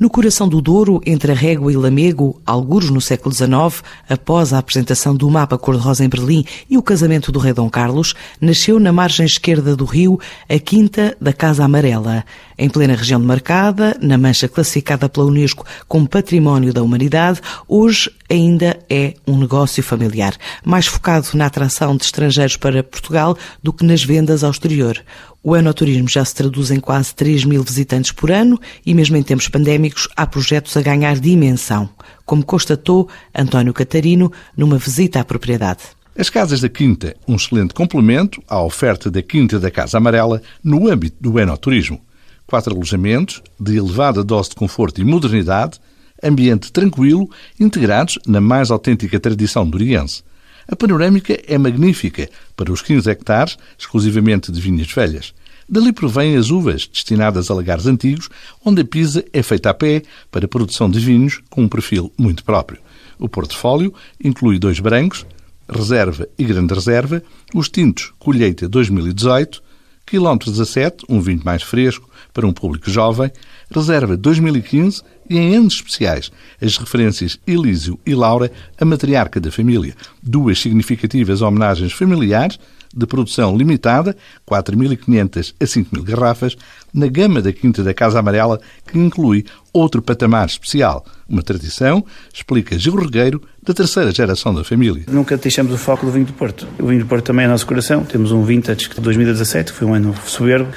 No coração do Douro, entre a Régua e Lamego, alguros no século XIX, após a apresentação do mapa cor-de-rosa em Berlim e o casamento do rei Dom Carlos, nasceu na margem esquerda do rio a Quinta da Casa Amarela. Em plena região demarcada, na mancha classificada pela Unesco como Património da Humanidade, hoje ainda é um negócio familiar, mais focado na atração de estrangeiros para Portugal do que nas vendas ao exterior. O enoturismo já se traduz em quase 3 mil visitantes por ano e, mesmo em tempos pandémicos, há projetos a ganhar dimensão, como constatou António Catarino numa visita à propriedade. As Casas da Quinta, um excelente complemento à oferta da Quinta da Casa Amarela no âmbito do enoturismo. Quatro alojamentos de elevada dose de conforto e modernidade, ambiente tranquilo, integrados na mais autêntica tradição duriense. A panorâmica é magnífica para os 15 hectares, exclusivamente de vinhas velhas. Dali provêm as uvas destinadas a lagares antigos, onde a pisa é feita a pé para a produção de vinhos com um perfil muito próprio. O portfólio inclui dois brancos, reserva e grande reserva, os tintos colheita 2018, quilómetro 17, um vinho mais fresco para um público jovem, reserva 2015 e, em anos especiais, as referências Elísio e Laura, a matriarca da família. Duas significativas homenagens familiares de produção limitada, 4.500 a 5.000 garrafas, na gama da Quinta da Casa Amarela, que inclui outro patamar especial. Uma tradição, explica Gil Regueiro, da terceira geração da família. Nunca deixamos o foco do vinho do Porto. O vinho do Porto também é nosso coração. Temos um vintage de 2017, que foi um ano soberbo,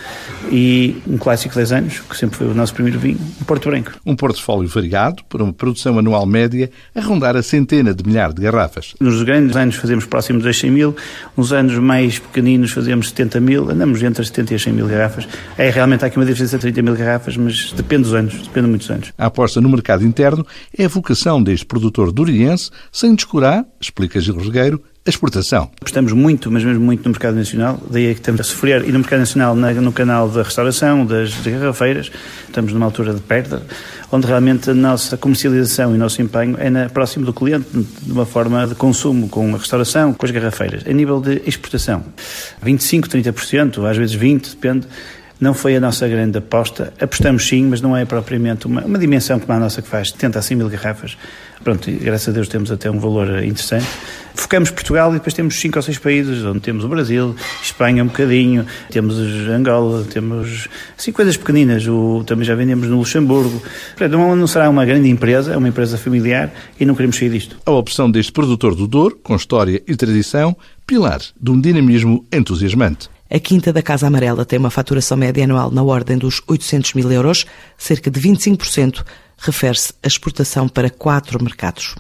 e um clássico de 10 anos, que sempre foi o nosso primeiro vinho, um Porto Branco. Um portfólio variado, para uma produção anual média a rondar a centena de milhares de garrafas. Nos grandes anos fazemos próximo dos 100 mil, nos anos mais pequeninos fazemos 70 mil, andamos entre as 70 e as 100 mil garrafas. É realmente há aqui uma diferença de 30 mil garrafas, mas depende dos anos, depende de muitos anos. A aposta no mercado interno é a vocação deste produtor duriense, sem descurar, explica Gil Regueiro, a exportação. Apostamos muito, mas mesmo muito no mercado nacional, daí é que estamos a sofrer, e no mercado nacional, no canal da restauração, das garrafeiras, estamos numa altura de perda, onde realmente a nossa comercialização e o nosso empenho é na, próximo do cliente, de uma forma de consumo, com a restauração, com as garrafeiras. A nível de exportação, 25%, 30%, às vezes 20%, depende, não foi a nossa grande aposta. Apostamos sim, mas não é propriamente uma, uma dimensão como a nossa que faz 70 a 100 mil garrafas. Pronto, graças a Deus temos até um valor interessante. Focamos Portugal e depois temos cinco ou seis países, onde temos o Brasil, Espanha um bocadinho, temos Angola, temos assim coisas pequeninas, o, também já vendemos no Luxemburgo. Não, não será uma grande empresa, é uma empresa familiar e não queremos sair disto. A opção deste produtor do Douro, com história e tradição, pilar de um dinamismo entusiasmante. A Quinta da Casa Amarela tem uma faturação média anual na ordem dos 800 mil euros, cerca de 25% refere-se à exportação para quatro mercados.